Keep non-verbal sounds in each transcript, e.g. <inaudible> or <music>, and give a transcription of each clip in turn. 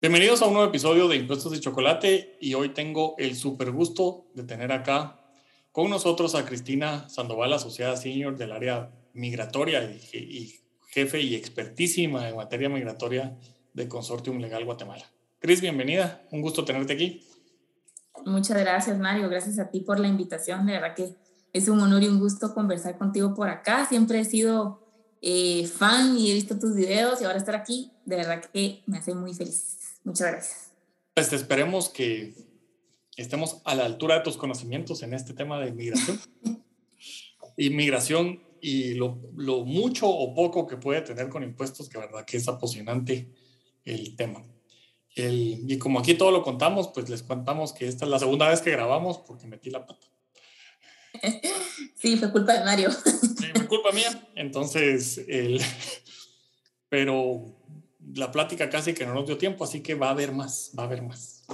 Bienvenidos a un nuevo episodio de Impuestos de Chocolate y hoy tengo el super gusto de tener acá con nosotros a Cristina Sandoval, asociada senior del área migratoria y, jefe y expertísima en materia migratoria de Consortium Legal Guatemala. Cris, bienvenida, un gusto tenerte aquí. Muchas gracias, Mario, gracias a ti por la invitación, de verdad que es un honor y un gusto conversar contigo por acá, siempre he sido eh, fan y he visto tus videos y ahora estar aquí, de verdad que me hace muy feliz. Muchas gracias. Pues esperemos que estemos a la altura de tus conocimientos en este tema de inmigración. <laughs> inmigración y lo, lo, mucho o poco que puede tener con impuestos, que verdad que es apasionante el tema. El, y como aquí todo lo contamos, pues les contamos que esta es la segunda vez que grabamos porque metí la pata. <laughs> Sí, fue culpa de Mario. Sí, fue culpa mía. Entonces, el, <laughs> pero la plática casi que no nos dio tiempo, así que va a haber más, va a haber más.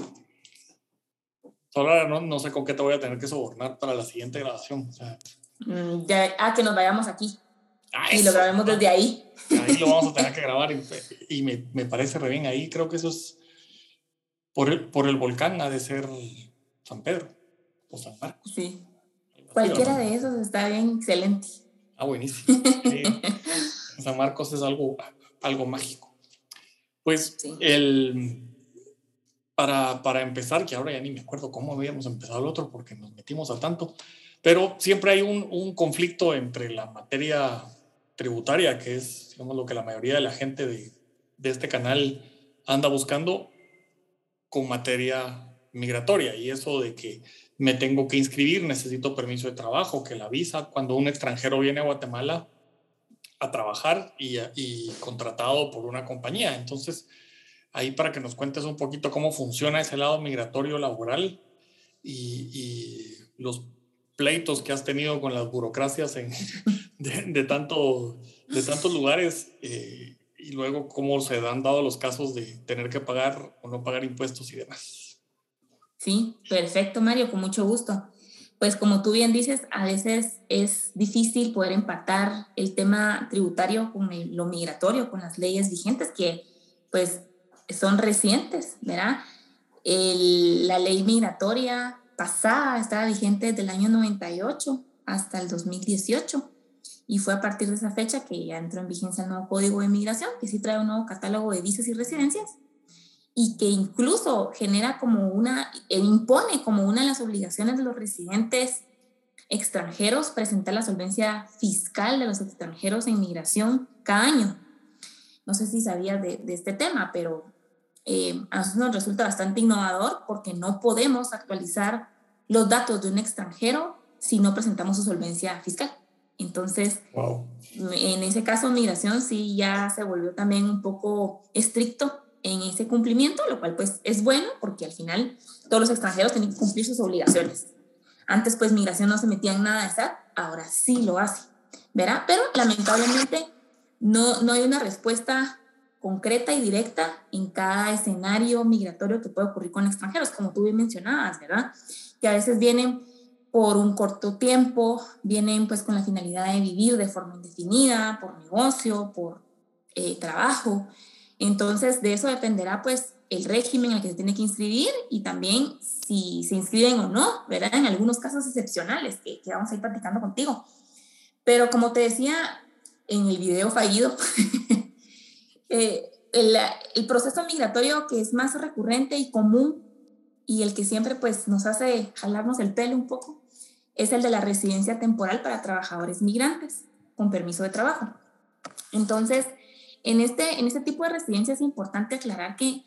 Solo ahora no, no sé con qué te voy a tener que sobornar para la siguiente grabación. Mm, ya, ah, que nos vayamos aquí. Ah, y lo grabemos desde ahí. Ahí lo vamos a tener que grabar y, me, me, parece re bien. Ahí creo que eso es por el, por el volcán, ha de ser San Pedro o San Marcos. Sí. Cualquiera de esos está bien, excelente. Ah, buenísimo. <laughs> San Marcos es algo, algo mágico. Pues el, para, para, empezar, que ahora ya ni me acuerdo cómo habíamos empezado el otro porque nos metimos a tanto, pero siempre hay un, un conflicto entre la materia tributaria, que es digamos, lo que la mayoría de la gente de, de este canal anda buscando, con materia migratoria y eso de que me tengo que inscribir, necesito permiso de trabajo, que la visa, cuando un extranjero viene a Guatemala, a trabajar y, y, contratado por una compañía. Entonces, ahí para que nos cuentes un poquito cómo funciona ese lado migratorio laboral y, y los pleitos que has tenido con las burocracias en, <laughs> de, tanto, de tantos lugares eh, y luego cómo se han dado los casos de tener que pagar o no pagar impuestos y demás. Sí, perfecto, Mario, con mucho gusto pues como tú bien dices, a veces es difícil poder empatar el tema tributario con lo migratorio, con las leyes vigentes que pues son recientes, ¿verdad? la ley migratoria pasada estaba vigente desde el año 98 hasta el 2018 y fue a partir de esa fecha que ya entró en vigencia el nuevo Código de Migración, que sí trae un nuevo catálogo de visas y residencias y que incluso genera como una, e impone como una de las obligaciones de los residentes extranjeros presentar la solvencia fiscal de los extranjeros en migración cada año. No sé si sabías de, este tema, pero eh, a nosotros nos resulta bastante innovador porque no podemos actualizar los datos de un extranjero si no presentamos su solvencia fiscal. Entonces, en ese caso, migración sí ya se volvió también un poco estricto en ese cumplimiento, lo cual pues es bueno porque al final todos los extranjeros tienen que cumplir sus obligaciones. Antes pues migración no se metía en nada de SAT, ahora sí lo hace, ¿verdad? Pero lamentablemente no, no hay una respuesta concreta y directa en cada escenario migratorio que puede ocurrir con extranjeros, como tú bien mencionabas, ¿verdad? Que a veces vienen por un corto tiempo, vienen pues con la finalidad de vivir de forma indefinida, por negocio, por eh, trabajo, entonces, de eso dependerá pues el régimen en el que se tiene que inscribir y también si se inscriben o no, ¿verdad? En algunos casos excepcionales que, que vamos a ir platicando contigo. Pero como te decía en el video fallido, <laughs> eh, el, el, proceso migratorio que es más recurrente y común y el que siempre pues nos hace jalarnos el pelo un poco es el de la residencia temporal para trabajadores migrantes con permiso de trabajo. Entonces, en este, en este tipo de residencia es importante aclarar que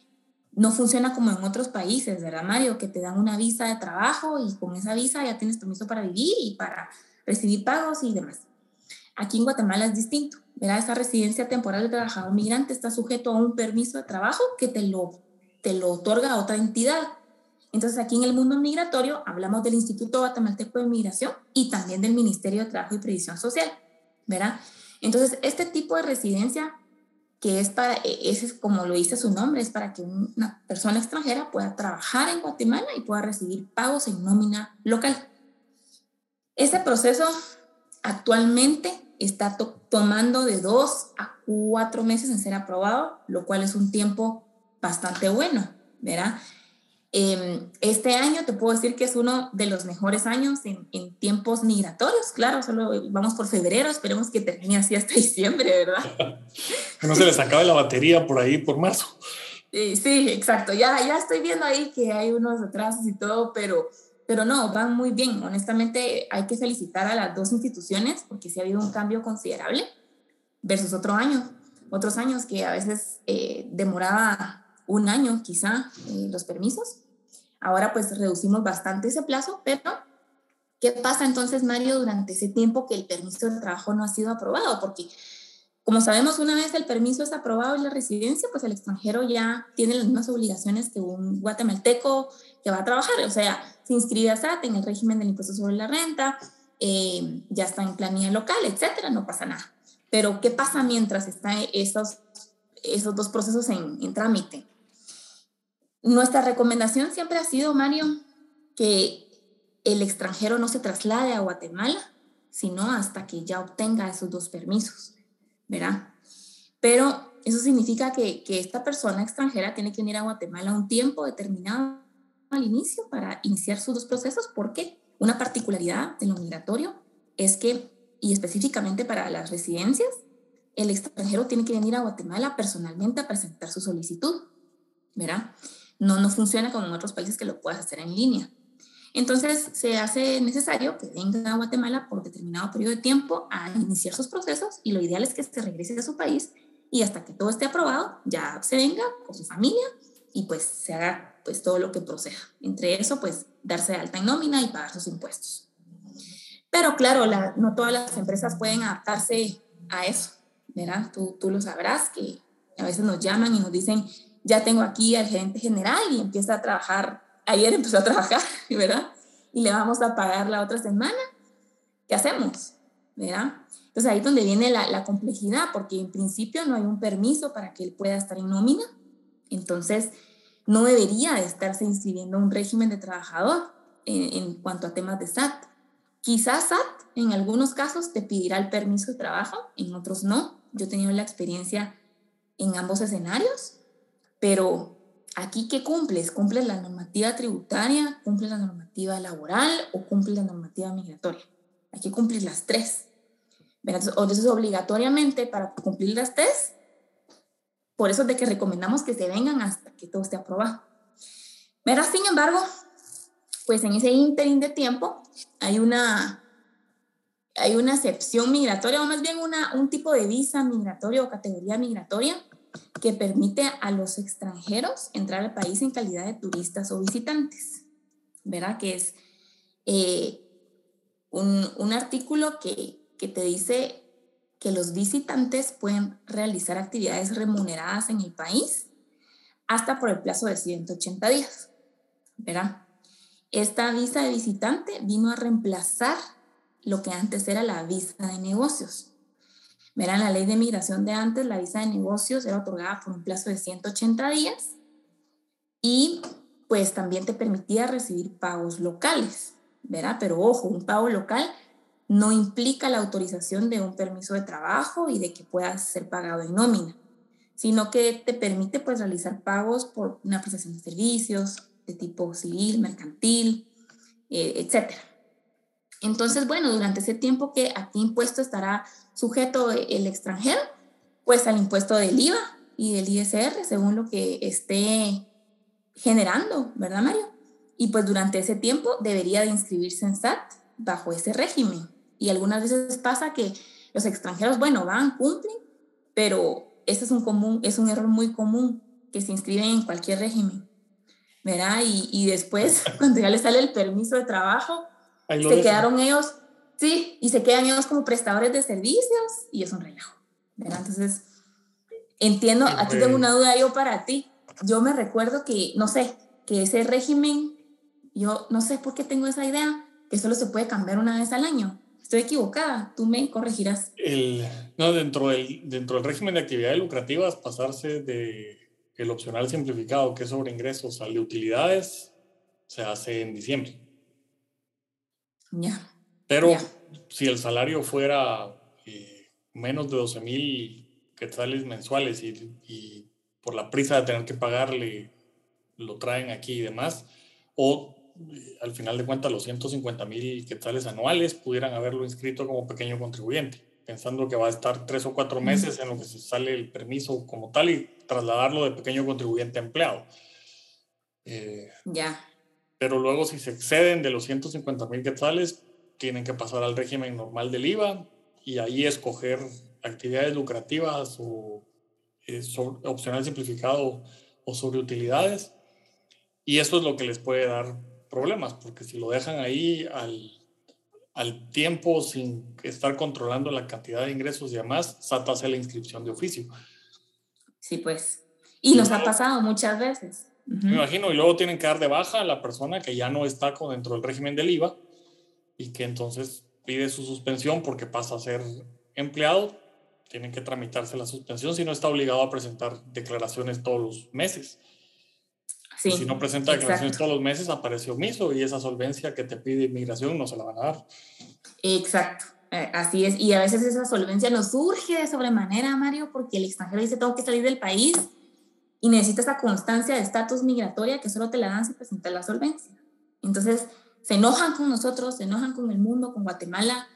no funciona como en otros países, ¿verdad, Mario? Que te dan una visa de trabajo y con esa visa ya tienes permiso para vivir y para recibir pagos y demás. Aquí en Guatemala es distinto, ¿verdad? Esa residencia temporal de trabajador migrante está sujeto a un permiso de trabajo que te lo, te lo otorga otra entidad. Entonces, aquí en el mundo migratorio hablamos del Instituto Guatemalteco de Migración y también del Ministerio de Trabajo y Previsión Social, ¿verdad? Entonces, este tipo de residencia que es para, e, ese es como lo dice su nombre, es para que una persona extranjera pueda trabajar en Guatemala y pueda recibir pagos en nómina local. Ese proceso actualmente está tomando de dos a cuatro meses en ser aprobado, lo cual es un tiempo bastante bueno, ¿verdad? Em, este año te puedo decir que es uno de los mejores años en, en, tiempos migratorios, claro, solo vamos por febrero, esperemos que termine así hasta <laughs> diciembre, ¿verdad? que no se les acabe la batería por ahí por marzo. Sí, sí, exacto, ya, ya estoy viendo ahí que hay unos atrasos y todo, pero, pero no, van muy bien. Honestamente, hay que felicitar a las dos instituciones porque sí ha habido un cambio considerable versus otro año, otros años que a veces eh, demoraba un año quizá eh, los permisos. Ahora pues reducimos bastante ese plazo, pero ¿qué pasa entonces, Mario, durante ese tiempo que el permiso de trabajo no ha sido aprobado? Porque como sabemos, una vez el permiso es aprobado y la residencia, pues el extranjero ya tiene las mismas obligaciones que un guatemalteco que va a trabajar. O sea, se inscribe a SAT en el régimen del impuesto sobre la renta, eh, ya está en planilla local, etcétera, no pasa nada. Pero, ¿qué pasa mientras están esos, dos procesos en trámite? Nuestra recomendación siempre ha sido, Mario, que el extranjero no se traslade a Guatemala, sino hasta que ya obtenga esos dos permisos, ¿verdad? Pero eso significa que, que esta persona extranjera tiene que venir a Guatemala un tiempo determinado al inicio para iniciar sus dos procesos. ¿Por qué? Una particularidad de lo migratorio es que, y específicamente para las residencias, el extranjero tiene que venir a Guatemala personalmente a presentar su solicitud, ¿verdad? No, no funciona como en otros países que lo puedas hacer en línea. Entonces, se hace necesario que venga a Guatemala por determinado periodo de tiempo a iniciar sus procesos y lo ideal es que se regrese a su país y hasta que todo esté aprobado, ya se venga con su familia y pues se haga pues todo lo que proceda. Entre eso, pues darse alta en nómina y pagar sus impuestos. Pero claro, no todas las empresas pueden adaptarse a eso, ¿verdad? Tú, tú lo sabrás que a veces nos llaman y nos dicen, ya tengo aquí al gerente general y empieza a trabajar, ayer empezó a trabajar, <laughs> ¿verdad? Y le vamos a pagar la otra semana. ¿Qué hacemos? ¿Verdad? Entonces ahí es donde viene la, complejidad, porque en principio no hay un permiso para que él pueda estar en nómina. Entonces, no debería de estarse inscribiendo un régimen de trabajador en, en, cuanto a temas de SAT. Quizás SAT en algunos casos te pedirá el permiso de trabajo, en otros no. Yo he tenido la experiencia en ambos escenarios pero aquí, ¿qué cumples? ¿Cumples la normativa tributaria? ¿Cumples la normativa laboral? ¿O cumples la normativa migratoria? Aquí cumplir las tres. Entonces, obligatoriamente, para cumplir las tres, por eso es de que recomendamos que se vengan hasta que todo esté aprobado. Pero, sin embargo, pues en ese ínterin de tiempo hay una, hay una excepción migratoria, o más bien una, un tipo de visa migratoria o categoría migratoria que permite a los extranjeros entrar al país en calidad de turistas o visitantes, ¿verdad? Que es eh, un, un, artículo que, que te dice que los visitantes pueden realizar actividades remuneradas en el país hasta por el plazo de 180 días, ¿verdad? Esta visa de visitante vino a reemplazar lo que antes era la visa de negocios. Verán, la ley de migración de antes, la visa de negocios era otorgada por un plazo de 180 días y pues también te permitía recibir pagos locales, ¿verdad? Pero ojo, un pago local no implica la autorización de un permiso de trabajo y de que puedas ser pagado en nómina, sino que te permite pues realizar pagos por una prestación de servicios de tipo civil, mercantil, eh, etcétera. Entonces, bueno, durante ese tiempo que aquí impuesto estará sujeto el extranjero, pues al impuesto del IVA y del ISR, según lo que esté generando, ¿verdad, Mario? Y pues durante ese tiempo debería de inscribirse en SAT bajo ese régimen. Y algunas veces pasa que los extranjeros, bueno, van, cumplen, pero este es un, común, es un error muy común que se inscriben en cualquier régimen, ¿verdad? Y, y después, <laughs> cuando ya les sale el permiso de trabajo, se quedaron ellos, sí, y se quedan ellos como prestadores de servicios y es un relajo. ¿verdad? Entonces, entiendo, aquí tengo una duda yo para ti. Yo me recuerdo que, no sé, que ese régimen, yo no sé por qué tengo esa idea, que solo se puede cambiar una vez al año. Estoy equivocada, tú me corregirás. El, no, dentro del, dentro del régimen de actividades lucrativas, pasarse de el opcional simplificado, que es sobre ingresos, al de utilidades, se hace en diciembre. Ya. Pero si el salario fuera eh, menos de 12 mil quetzales mensuales y, y por la prisa de tener que pagarle, lo traen aquí y demás, o eh, al final de cuentas los 150 mil quetzales anuales pudieran haberlo inscrito como pequeño contribuyente, pensando que va a estar tres o cuatro meses en lo que se sale el permiso como tal y trasladarlo de pequeño contribuyente a empleado. Eh, ya. Pero luego si se exceden de los 150 mil quetzales, tienen que pasar al régimen normal del IVA y ahí escoger actividades lucrativas o eh, opcional simplificado o sobre utilidades. Y eso es lo que les puede dar problemas, porque si lo dejan ahí al, al tiempo sin estar controlando la cantidad de ingresos y demás, SAT hace la inscripción de oficio. Sí, pues. Y nos ha pasado muchas veces. Me imagino, y luego tienen que dar de baja a la persona que ya no está con, dentro del régimen del IVA y que entonces pide su suspensión porque pasa a ser empleado tienen que tramitarse la suspensión si no está obligado a presentar declaraciones todos los meses. Sí, si no presenta declaraciones todos los meses, aparece omiso y esa solvencia que te pide inmigración no se la van a dar. Exacto, eh, así es. Y a veces esa solvencia nos surge de sobremanera, Mario, porque el extranjero dice, tengo que salir del país y necesita esa constancia de estatus migratoria que solo te la dan si presentas la solvencia. Entonces, se enojan con nosotros, se enojan con el mundo, con Guatemala,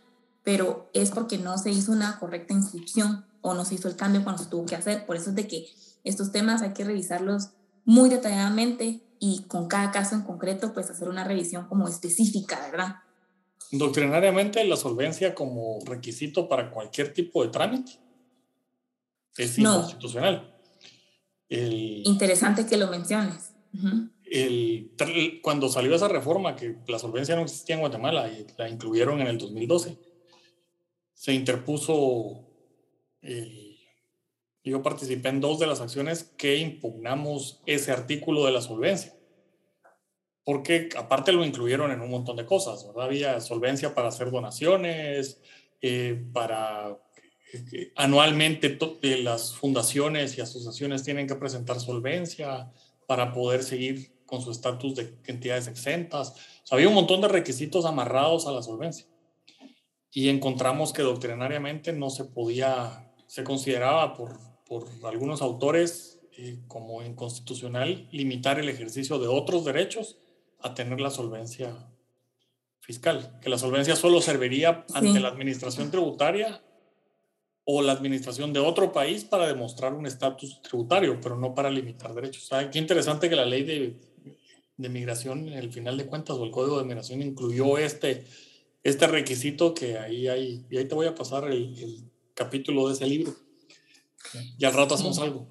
pero es porque no se hizo una correcta inscripción o no se hizo el cambio cuando se tuvo que hacer. Por eso es de que estos temas hay que revisarlos muy detalladamente y con cada caso en concreto, pues hacer una revisión como específica, ¿verdad? Doctrinariamente, la solvencia como requisito para cualquier tipo de trámite es inconstitucional. Interesante que lo menciones. El, cuando salió esa reforma, que la solvencia no existía en Guatemala y la incluyeron en el 2012, se interpuso, yo participé en dos de las acciones que impugnamos ese artículo de la solvencia. Porque aparte lo incluyeron en un montón de cosas, ¿verdad? Había solvencia para hacer donaciones, eh, para eh, anualmente las fundaciones y asociaciones tienen que presentar solvencia para poder seguir con su estatus de entidades exentas. había un montón de requisitos amarrados a la solvencia y encontramos que doctrinariamente no se podía, se consideraba por, por algunos autores eh, como inconstitucional limitar el ejercicio de otros derechos a tener la solvencia fiscal, que la solvencia solo serviría ante la administración tributaria o la administración de otro país para demostrar un estatus tributario, pero no para limitar derechos. qué interesante que la ley de, de migración, en el final de cuentas, o el código de migración incluyó este, este requisito que ahí hay, y ahí te voy a pasar el, el capítulo de ese libro. Y al rato hacemos algo.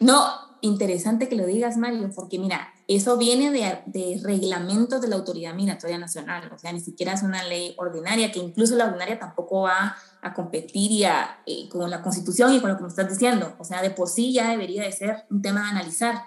No, interesante que lo digas, Mario, porque mira, eso viene de, de, reglamentos de la Autoridad Migratoria Nacional, o sea, ni siquiera es una ley ordinaria, que incluso la ordinaria tampoco va a competir ya, eh, con la Constitución y con lo que me estás diciendo, o sea, de por sí ya debería de ser un tema a analizar,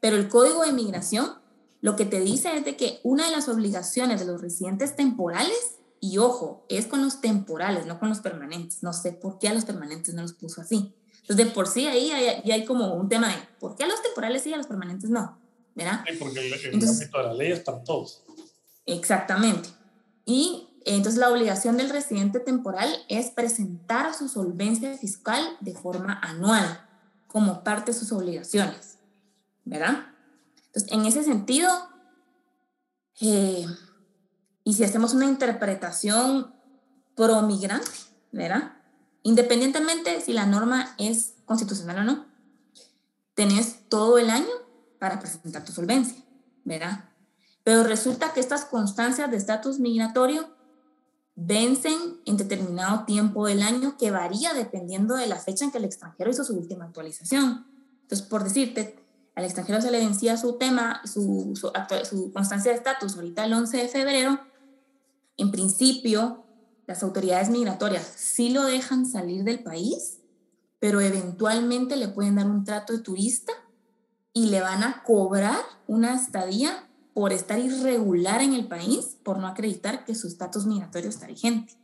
pero el Código de Migración lo que te dice es de que una de las obligaciones de los residentes temporales, y ojo, es con los temporales, no con los permanentes. No sé por qué a los permanentes no los puso así. Entonces, de por sí ahí ya hay, como un tema de por qué a los temporales sí y a los permanentes no. ¿Verdad? Sí, porque el, el de la ley es para todos. Exactamente. Y entonces la obligación del residente temporal es presentar su solvencia fiscal de forma anual como parte de sus obligaciones. ¿Verdad? Entonces, en ese sentido, eh, y si hacemos una interpretación pro migrante, ¿verdad? Independientemente si la norma es constitucional o no, tenés todo el año para presentar tu solvencia, ¿verdad? Pero resulta que estas constancias de estatus migratorio vencen en determinado tiempo del año que varía dependiendo de la fecha en que el extranjero hizo su última actualización. Entonces, por decirte, al extranjero se le vencía su tema, su, su, constancia de estatus ahorita el 11 de febrero, en principio las autoridades migratorias sí lo dejan salir del país, pero eventualmente le pueden dar un trato de turista y le van a cobrar una estadía por estar irregular en el país, por no acreditar que su estatus migratorio está vigente.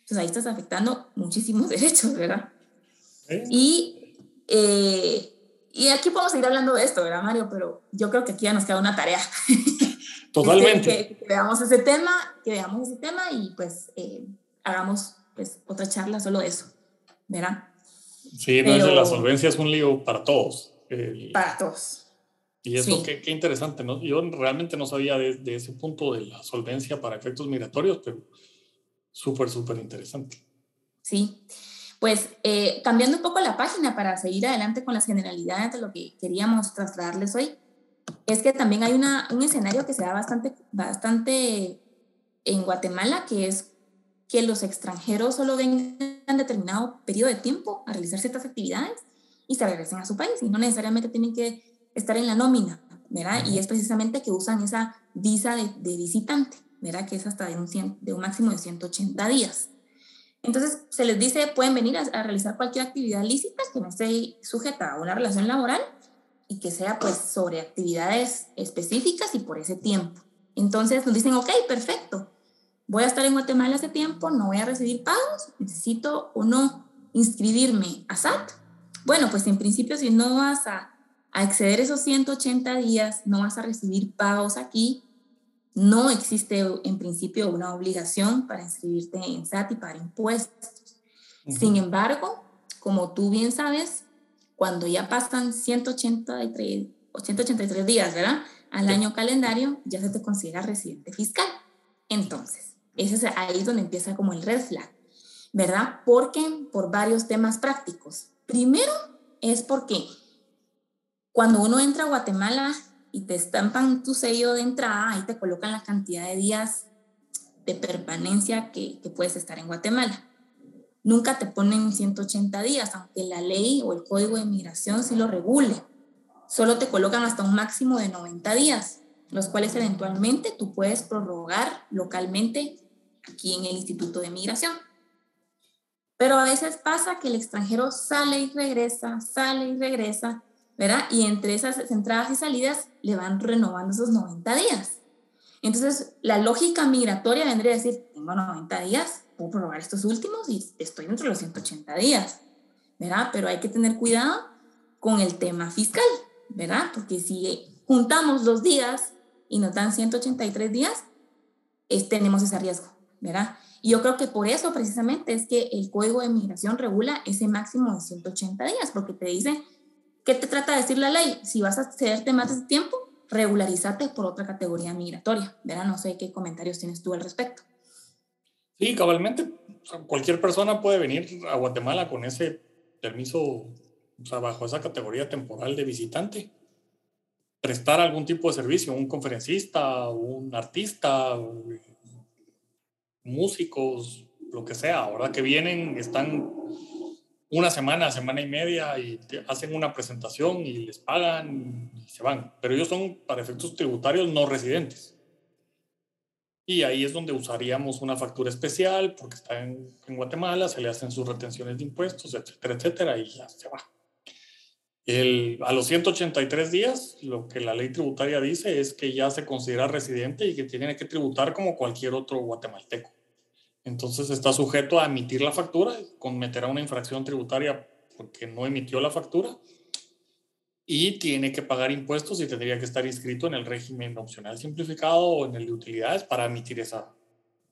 Entonces ahí estás afectando muchísimos <laughs> derechos, ¿verdad? Y eh, y aquí podemos seguir hablando de esto, ¿verdad, Mario? Pero yo creo que aquí ya nos queda una tarea. <laughs> Totalmente. que, veamos ese tema, que veamos ese tema y pues eh, hagamos pues otra charla solo de eso, ¿verdad? Sí, no es la solvencia es un lío para todos. para todos. Y eso qué, qué, interesante, ¿no? Yo realmente no sabía de, de, ese punto de la solvencia para efectos migratorios, pero súper, súper interesante. Sí, pues eh, cambiando un poco la página para seguir adelante con las generalidades de lo que queríamos trasladarles hoy, es que también hay una, un escenario que se da bastante, bastante en Guatemala, que es que los extranjeros solo vengan determinado periodo de tiempo a realizar ciertas actividades y se regresen a su país y no necesariamente tienen que estar en la nómina, ¿verdad? Y es precisamente que usan esa visa de, de visitante, ¿verdad? Que es hasta de un, de un máximo de 180 días. Entonces se les dice, pueden venir a, realizar cualquier actividad lícita que no esté sujeta a una relación laboral y que sea pues sobre actividades específicas y por ese tiempo. Entonces nos dicen, ok, perfecto, voy a estar en Guatemala ese tiempo, no voy a recibir pagos, necesito o no inscribirme a SAT. Bueno, pues en principio si no vas a, a exceder esos 180 días, no vas a recibir pagos aquí, no existe en principio una obligación para inscribirte en SAT y para impuestos. Sin embargo, como tú bien sabes, cuando ya pasan 183, 183 días, ¿verdad? Al año calendario, ya se te considera residente fiscal. Entonces, ese es ahí donde empieza como el red flag, ¿verdad? Porque por varios temas prácticos. Primero es porque cuando uno entra a Guatemala y te estampan tu sello de entrada, ahí te colocan la cantidad de días de permanencia que, que puedes estar en Guatemala. Nunca te ponen 180 días, aunque la ley o el código de migración sí lo regule. Solo te colocan hasta un máximo de 90 días, los cuales eventualmente tú puedes prorrogar localmente aquí en el Instituto de Migración. Pero a veces pasa que el extranjero sale y regresa, sale y regresa, ¿verdad? Y entre esas entradas y salidas le van renovando esos 90 días. Entonces, la lógica migratoria vendría a decir, tengo 90 días, puedo probar estos últimos y estoy dentro de los 180 días, ¿verdad? Pero hay que tener cuidado con el tema fiscal, ¿verdad? Porque si juntamos los días y nos dan 183 días, es, tenemos ese riesgo, ¿verdad? Y yo creo que por eso precisamente es que el Código de Migración regula ese máximo de 180 días, porque te dice ¿Qué te trata de decir la ley? Si vas a cederte más de tiempo, regularízate por otra categoría migratoria. ¿verdad? No sé qué comentarios tienes tú al respecto. Sí, cabalmente. Cualquier persona puede venir a Guatemala con ese permiso, o sea, bajo esa categoría temporal de visitante. Prestar algún tipo de servicio, un conferencista, un artista, músicos, lo que sea, ahora que vienen, están una semana, semana y media y hacen una presentación y les pagan y se van. Pero ellos son, para efectos tributarios, no residentes. Y ahí es donde usaríamos una factura especial porque está en, en Guatemala, se le hacen sus retenciones de impuestos, etcétera, etcétera, y ya se va. El, a los 183 días, lo que la ley tributaria dice es que ya se considera residente y que tiene que tributar como cualquier otro guatemalteco. Entonces está sujeto a emitir la factura, cometerá una infracción tributaria porque no emitió la factura y tiene que pagar impuestos y tendría que estar inscrito en el régimen opcional simplificado o en el de utilidades para emitir esa,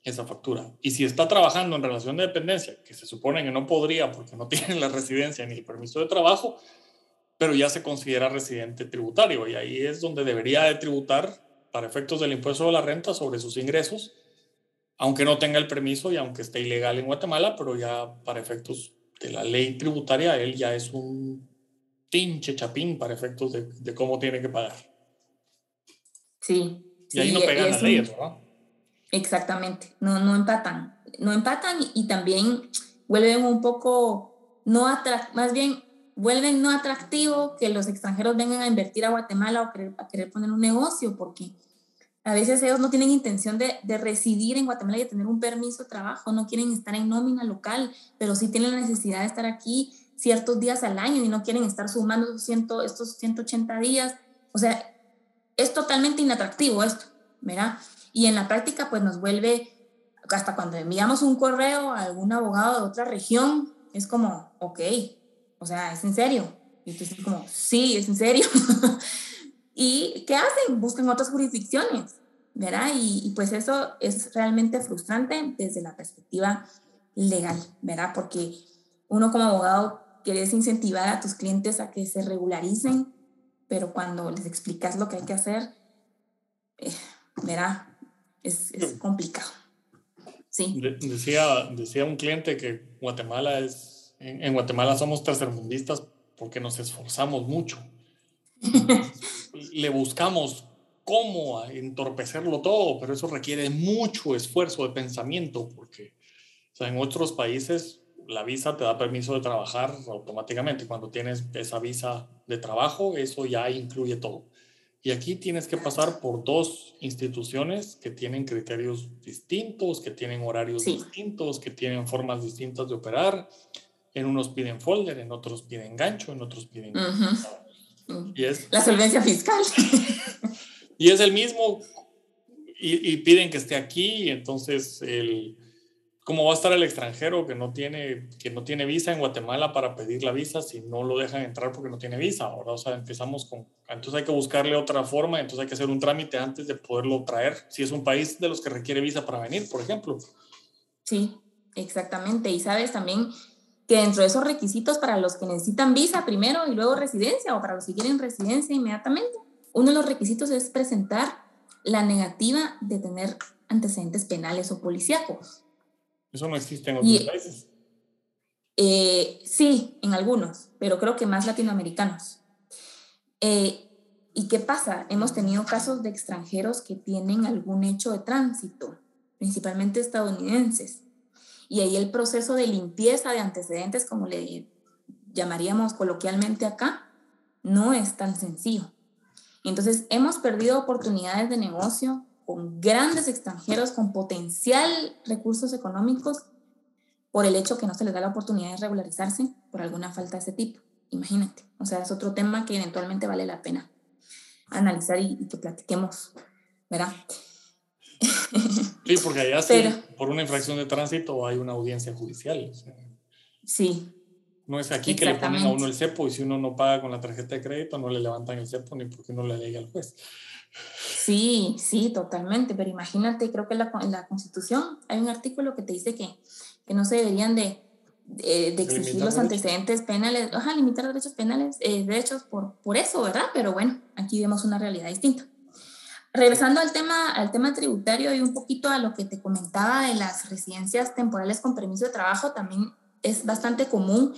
esa factura. Y si está trabajando en relación de dependencia, que se supone que no podría porque no <laughs> tiene la residencia ni el permiso de trabajo, pero ya se considera residente tributario y ahí es donde debería de tributar para efectos del impuesto de la renta sobre sus ingresos aunque no tenga el permiso y aunque esté ilegal en Guatemala, pero ya para efectos de la ley tributaria, él ya es un pinche chapín para efectos de, cómo tiene que pagar. Sí. Y ahí no pegan las leyes, ¿verdad? Exactamente, no, no empatan. No empatan y, también vuelven un poco, no más bien vuelven no atractivo que los extranjeros vengan a invertir a Guatemala o querer, a querer poner un negocio, porque a veces ellos no tienen intención de, de, residir en Guatemala y de tener un permiso de trabajo, no quieren estar en nómina local, pero sí tienen la necesidad de estar aquí ciertos días al año y no quieren estar sumando esos, estos 180 días. O sea, es totalmente inatractivo esto, ¿verdad? Y en la práctica, pues nos vuelve, hasta cuando enviamos un correo a algún abogado de otra región, es como, ok, o sea, ¿es en serio? Y tú dices como, sí, es en serio. <laughs> ¿Y qué hacen? Buscan otras jurisdicciones. ¿Verdad? Y, pues eso es realmente frustrante desde la perspectiva legal, ¿verdad? Porque uno como abogado querés incentivar a tus clientes a que se regularicen, pero cuando les explicas lo que hay que hacer, eh, verá, es, es complicado. Sí. decía, decía un cliente que Guatemala es, en, Guatemala somos tercermundistas porque nos esforzamos mucho. <laughs> Le buscamos cómo entorpecerlo todo, pero eso requiere mucho esfuerzo de pensamiento porque o sea, en otros países la visa te da permiso de trabajar automáticamente. Cuando tienes esa visa de trabajo, eso ya incluye todo. Y aquí tienes que pasar por dos instituciones que tienen criterios distintos, que tienen horarios distintos, que tienen formas distintas de operar. En unos piden folder, en otros piden gancho, en otros piden... y es, La solvencia fiscal. <laughs> y es el mismo, y, y piden que esté aquí, entonces el ¿Cómo va a estar el extranjero que no tiene, que no tiene visa en Guatemala para pedir la visa si no lo dejan entrar porque no tiene visa? Ahora, o sea, empezamos con, entonces hay que buscarle otra forma, entonces hay que hacer un trámite antes de poderlo traer, si es un país de los que requiere visa para venir, por ejemplo. Sí, exactamente. Y sabes también que dentro de esos requisitos para los que necesitan visa primero y luego residencia o para los que quieren residencia inmediatamente, uno de los requisitos es presentar la negativa de tener antecedentes penales o policíacos. Eso no existe en otros países. Eh, sí, en algunos, pero creo que más latinoamericanos. Eh, ¿Y qué pasa? Hemos tenido casos de extranjeros que tienen algún hecho de tránsito, principalmente estadounidenses. Y ahí el proceso de limpieza de antecedentes, como le llamaríamos coloquialmente acá, no es tan sencillo. Entonces, hemos perdido oportunidades de negocio con grandes extranjeros con potencial recursos económicos por el hecho que no se les da la oportunidad de regularizarse por alguna falta de ese tipo. Imagínate. O sea, es otro tema que eventualmente vale la pena analizar y, que platiquemos, ¿verdad? <laughs> Sí, porque allá sí, por una infracción de tránsito hay una audiencia judicial. sí. No es aquí que le ponen a uno el cepo y si uno no paga con la tarjeta de crédito no le levantan el cepo ni porque no le llega al juez. Sí, sí, totalmente, pero imagínate, creo que en la, la Constitución hay un artículo que te dice que, que no se deberían de, de, exigir los antecedentes penales, ajá, limitar derechos penales, eh, derechos por, por eso, ¿verdad? Pero bueno, aquí vemos una realidad distinta. Regresando al tema, al tema tributario y un poquito a lo que te comentaba de las residencias temporales con permiso de trabajo, también es bastante común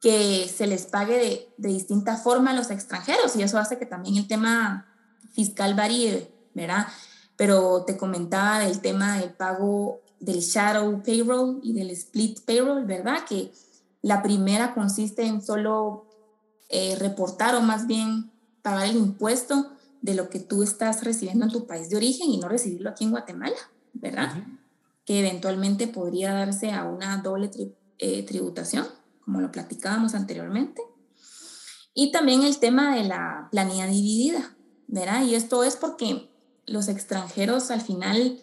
que se les pague de, de distinta forma a los extranjeros y eso hace que también el tema fiscal varíe, ¿verdad? Pero te comentaba del tema del pago del shadow payroll y del split payroll, ¿verdad? Que la primera consiste en solo eh, reportar o más bien pagar el impuesto de lo que tú estás recibiendo en tu país de origen y no recibirlo aquí en Guatemala, ¿verdad? Que eventualmente podría darse a una doble eh, tributación, como lo platicábamos anteriormente. Y también el tema de la planilla dividida, ¿verdad? Y esto es porque los extranjeros al final,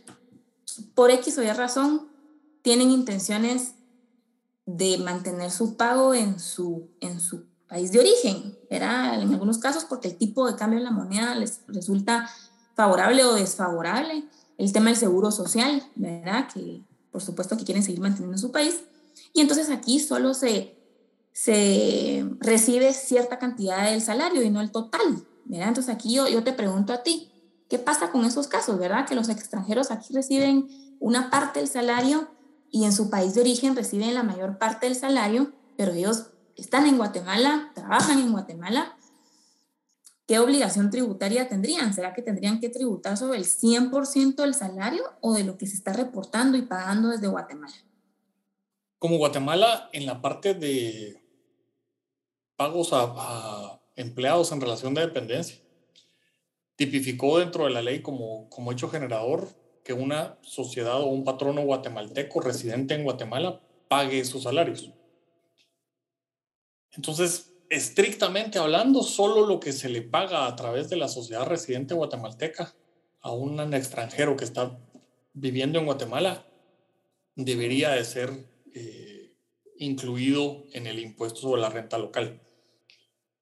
por X o Y razón, tienen intenciones de mantener su pago en su, en su país de origen, ¿verdad? En algunos casos porque el tipo de cambio de la moneda les resulta favorable o desfavorable. El tema del seguro social, ¿verdad? Que por supuesto que quieren seguir manteniendo su país. Y entonces aquí solo se, se recibe cierta cantidad del salario y no el total, entonces aquí yo, yo te pregunto a ti, ¿qué pasa con esos casos, verdad? Que los extranjeros aquí reciben una parte del salario y en su país de origen reciben la mayor parte del salario, pero ellos están en Guatemala, trabajan en Guatemala. ¿Qué obligación tributaria tendrían? ¿Será que tendrían que tributar sobre el 100% del salario o de lo que se está reportando y pagando desde Guatemala? Como Guatemala, en la parte de pagos a empleados en relación de dependencia. Tipificó dentro de la ley como, como hecho generador que una sociedad o un patrono guatemalteco residente en Guatemala pague sus salarios. Entonces, estrictamente hablando, solo lo que se le paga a través de la sociedad residente guatemalteca a un extranjero que está viviendo en Guatemala debería de ser eh, incluido en el impuesto sobre la renta local.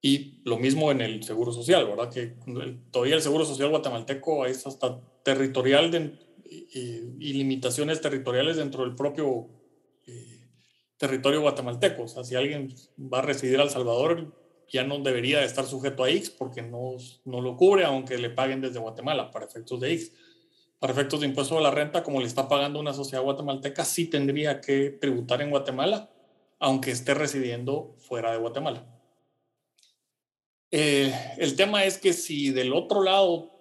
Y lo mismo en el seguro social, ¿verdad? Que todavía el seguro social guatemalteco es hasta territorial de, y, limitaciones territoriales dentro del propio, eh, territorio guatemalteco. O sea, si alguien va a residir al Salvador, ya no debería de estar sujeto a X porque no, no lo cubre, aunque le paguen desde Guatemala para efectos de X. Para efectos de impuesto a la renta, como le está pagando una sociedad guatemalteca, sí tendría que tributar en Guatemala, aunque esté residiendo fuera de Guatemala. Eh, el tema es que si del otro lado,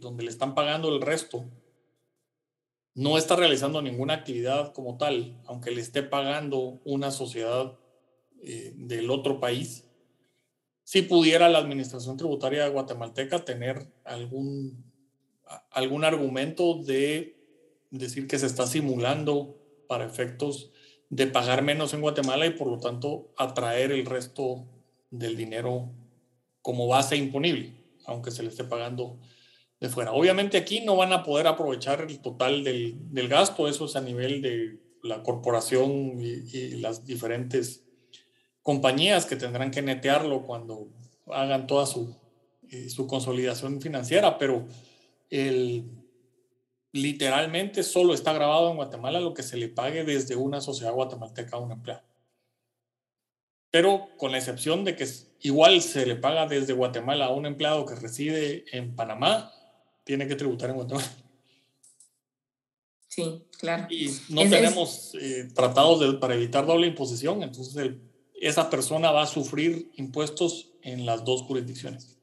donde le están pagando el resto, no está realizando ninguna actividad como tal, aunque le esté pagando una sociedad eh, del otro país, si pudiera la administración tributaria guatemalteca tener algún, algún argumento de decir que se está simulando para efectos de pagar menos en Guatemala y por lo tanto atraer el resto del dinero como base imponible, aunque se le esté pagando de fuera. Obviamente aquí no van a poder aprovechar el total del, del gasto, eso es a nivel de la corporación y, las diferentes compañías que tendrán que netearlo cuando hagan toda su, eh, su consolidación financiera, pero el, literalmente solo está grabado en Guatemala lo que se le pague desde una sociedad guatemalteca a un empleado. Pero con la excepción de que igual se le paga desde Guatemala a un empleado que reside en Panamá, tiene que tributar en Guatemala. Sí, claro. Y no tenemos eh, tratados para evitar doble imposición, entonces esa persona va a sufrir impuestos en las dos jurisdicciones.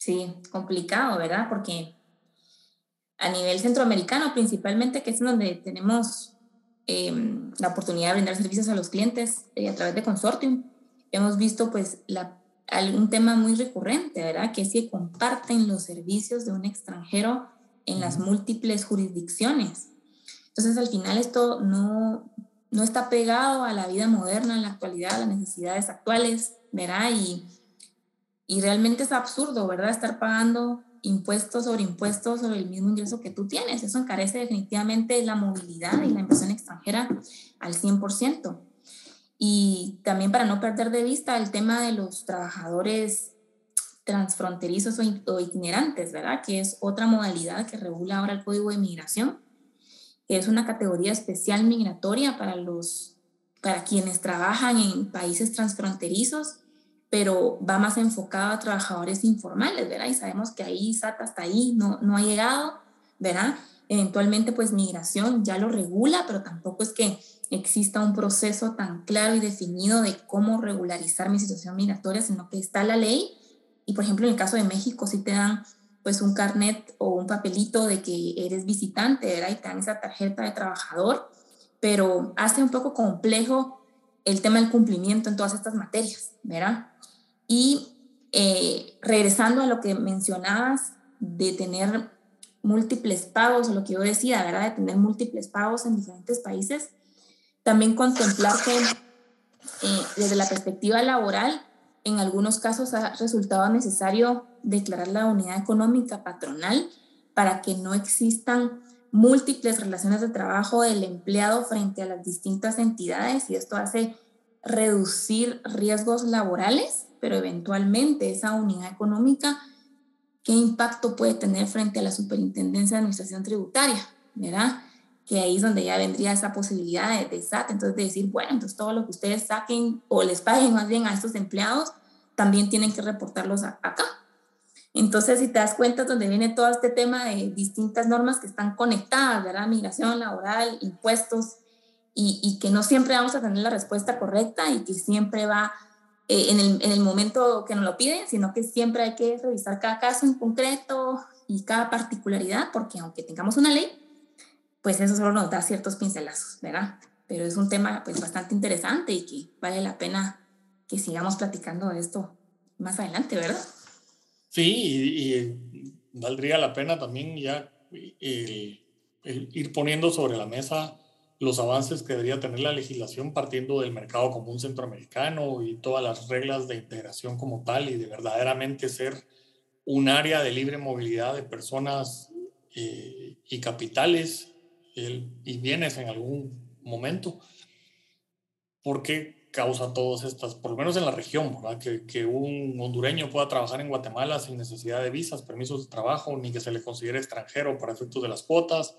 Sí, complicado, ¿verdad? Porque a nivel centroamericano principalmente, que es donde tenemos em, la oportunidad de brindar servicios a los clientes eh, a través de Consortium, hemos visto pues la algún tema muy recurrente, ¿verdad? Que es que comparten los servicios de un extranjero en las múltiples jurisdicciones. Entonces, al final esto no, no está pegado a la vida moderna, en la actualidad, a las necesidades actuales, ¿verdad? Y, y realmente es absurdo, ¿verdad? Estar pagando impuestos sobre impuestos sobre el mismo ingreso que tú tienes. Eso encarece definitivamente la movilidad y la inversión extranjera al 100%. Y también para no perder de vista el tema de los trabajadores transfronterizos o, itinerantes, ¿verdad? Que es otra modalidad que regula ahora el Código de Migración, es una categoría especial migratoria para, los, para quienes trabajan en países transfronterizos, pero va más enfocado a trabajadores informales, ¿verdad? Y sabemos que ahí SAT hasta ahí no, no ha llegado, ¿verdad? Eventualmente, pues migración ya lo regula, pero tampoco es que exista un proceso tan claro y definido de cómo regularizar mi situación migratoria, sino que está la ley y por ejemplo en el caso de México sí te dan pues un carnet o un papelito de que eres visitante, ¿verdad? Y te dan esa tarjeta de trabajador, pero hace un poco complejo el tema del cumplimiento en todas estas materias, ¿verdad? Y eh, regresando a lo que mencionabas de tener múltiples pagos, o lo que yo decía, ¿verdad? De tener múltiples pagos en diferentes países, también contemplar que eh, desde la perspectiva laboral, en algunos casos ha resultado necesario declarar la unidad económica patronal para que no existan múltiples relaciones de trabajo del empleado frente a las distintas entidades y esto hace reducir riesgos laborales, pero eventualmente esa unidad económica, ¿qué impacto puede tener frente a la Superintendencia de Administración Tributaria? ¿Verdad? que ahí es donde ya vendría esa posibilidad de, SAT, entonces de decir, bueno, entonces todo lo que ustedes saquen o les paguen más bien a estos empleados, también tienen que reportarlos acá. Entonces, si te das cuenta, donde viene todo este tema de distintas normas que están conectadas, ¿verdad? Migración laboral, impuestos, y, y que no siempre vamos a tener la respuesta correcta y que siempre va eh, en, el, en el momento que nos lo piden, sino que siempre hay que revisar cada caso en concreto y cada particularidad, porque aunque tengamos una ley, pues eso solo nos da ciertos pincelazos, ¿verdad? Pero es un tema pues bastante interesante y que vale la pena que sigamos platicando de esto más adelante, ¿verdad? Sí, y, valdría la pena también ya el, ir poniendo sobre la mesa los avances que debería tener la legislación partiendo del mercado común centroamericano y todas las reglas de integración como tal y de verdaderamente ser un área de libre movilidad de personas eh, y capitales y vienes en algún momento. ¿Por qué causa todas estas, por lo menos en la región, Que, que, un hondureño pueda trabajar en Guatemala sin necesidad de visas, permisos de trabajo, ni que se le considere extranjero para efectos de las cuotas,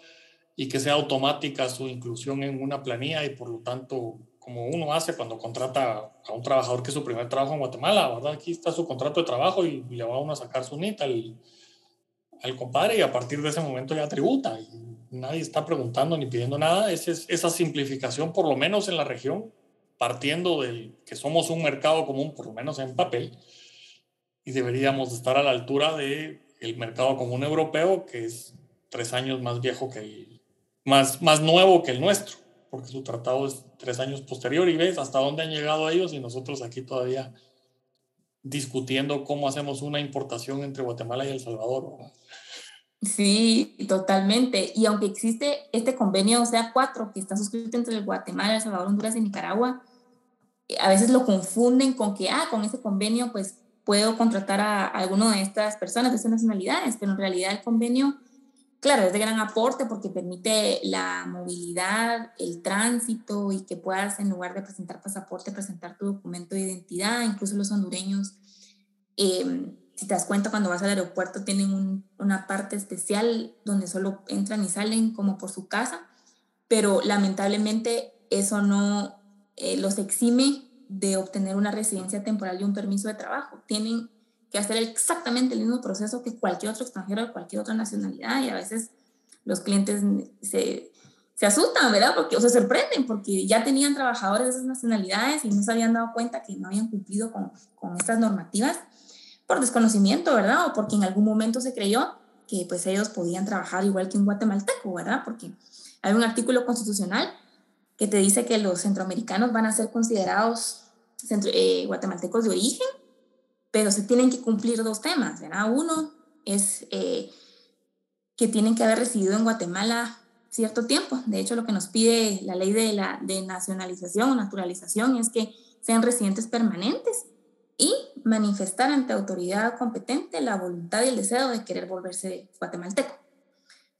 y que sea automática su inclusión en una planilla y por lo tanto, como uno hace cuando contrata a un trabajador que es su primer trabajo en Guatemala, ¿verdad? Aquí está su contrato de trabajo y le va uno a sacar su NIT al, al compadre y a partir de ese momento ya tributa. Y nadie está preguntando ni pidiendo nada. Es, esa simplificación, por lo menos en la región, partiendo del que somos un mercado común, por lo menos en papel, y deberíamos estar a la altura del el mercado común europeo, que es tres años más viejo que el, más, más nuevo que el nuestro, porque su tratado es tres años posterior y ves hasta dónde han llegado ellos y nosotros aquí todavía discutiendo cómo hacemos una importación entre Guatemala y El Salvador. Sí, totalmente. Y aunque existe este convenio, o sea, cuatro, que está suscrito entre Guatemala, El Salvador, Honduras y Nicaragua, a veces lo confunden con que, ah, con ese convenio, pues puedo contratar a, alguno de estas personas de estas nacionalidades, pero en realidad el convenio, claro, es de gran aporte porque permite la movilidad, el tránsito y que puedas, en lugar de presentar pasaporte, presentar tu documento de identidad, incluso los hondureños. Eh, si te das cuenta, cuando vas al aeropuerto tienen una parte especial donde solo entran y salen como por su casa, pero lamentablemente eso no eh, los exime de obtener una residencia temporal y un permiso de trabajo. Tienen que hacer exactamente el mismo proceso que cualquier otro extranjero de cualquier otra nacionalidad y a veces los clientes se, se asustan, ¿verdad? Porque, o se sorprenden porque ya tenían trabajadores de esas nacionalidades y no se habían dado cuenta que no habían cumplido con, con estas normativas por desconocimiento, ¿verdad? O porque en algún momento se creyó que pues ellos podían trabajar igual que un guatemalteco, ¿verdad? Porque hay un artículo constitucional que te dice que los centroamericanos van a ser considerados eh, guatemaltecos de origen, pero se tienen que cumplir dos temas, ¿verdad? Uno es eh, que tienen que haber residido en Guatemala cierto tiempo. De hecho, lo que nos pide la ley de, la, de nacionalización o naturalización es que sean residentes permanentes y manifestar ante autoridad competente la voluntad y el deseo de querer volverse guatemalteco.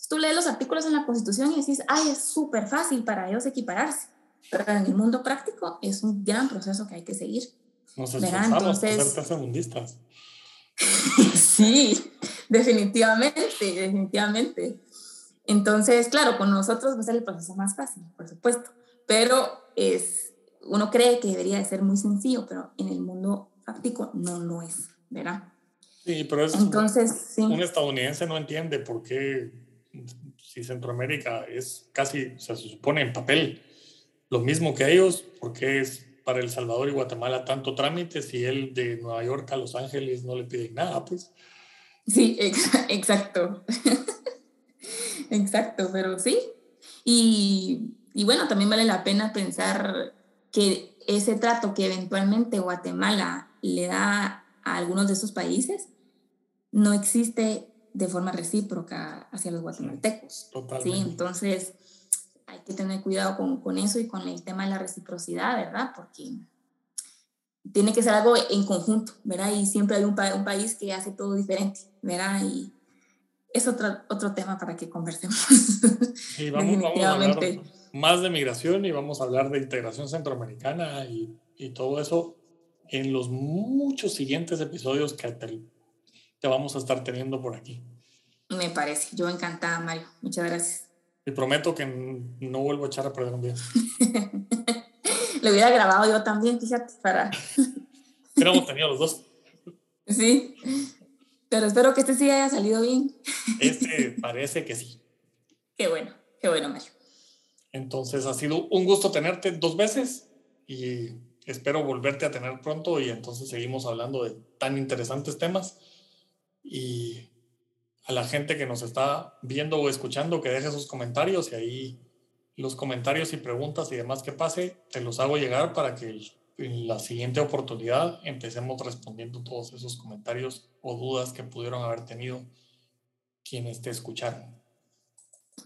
tú lees los artículos en la Constitución y decís, ay, es súper fácil para ellos equipararse, pero en el mundo práctico es un gran proceso que hay que seguir. Nos esforzamos Entonces, ser <laughs> sí, definitivamente, definitivamente. Entonces, claro, con nosotros va a ser el proceso más fácil, por supuesto, pero es, uno cree que debería de ser muy sencillo, pero en el mundo práctico no lo es, ¿verdad? Sí, pero es Entonces, un estadounidense no entiende por qué si Centroamérica es casi, se supone en papel, lo mismo que ellos, porque es para El Salvador y Guatemala tanto trámite si él de Nueva York a Los Ángeles no le piden nada, pues. Sí, exacto. <laughs> exacto, pero sí. Y, y bueno, también vale la pena pensar que ese trato que eventualmente Guatemala le da a algunos de esos países no existe de forma recíproca hacia los guatemaltecos. Totalmente. ¿sí? Entonces, hay que tener cuidado con, con, eso y con el tema de la reciprocidad, ¿verdad? Porque tiene que ser algo en conjunto, ¿verdad? Y siempre hay un, un país que hace todo diferente, ¿verdad? Y es otro, otro tema para que conversemos. <laughs> Sí, vamos, vamos a hablar más de migración y vamos a hablar de integración centroamericana y, y todo eso en los muchos siguientes episodios que te, te, vamos a estar teniendo por aquí. Me parece, yo encantada, Mario. Muchas gracias. Y prometo que no vuelvo a echar a perder un día. <laughs> Lo hubiera grabado yo también, fíjate, para... <laughs> Hubiéramos tenido los dos. Sí, pero espero que este sí haya salido bien. <laughs> Este parece que sí. Qué bueno, qué bueno, Mario. Entonces ha sido un gusto tenerte dos veces y espero volverte a tener pronto y entonces seguimos hablando de tan interesantes temas. Y a la gente que nos está viendo o escuchando, que deje sus comentarios y ahí los comentarios y preguntas y demás que pase, te los hago llegar para que en la siguiente oportunidad empecemos respondiendo todos esos comentarios o dudas que pudieron haber tenido quienes te escucharon.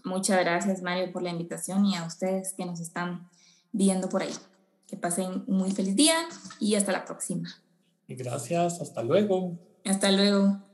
Muchas gracias, Mario, por la invitación y a ustedes que nos están viendo por ahí. Que pasen un muy feliz día y hasta la próxima. Gracias, hasta luego. Hasta luego.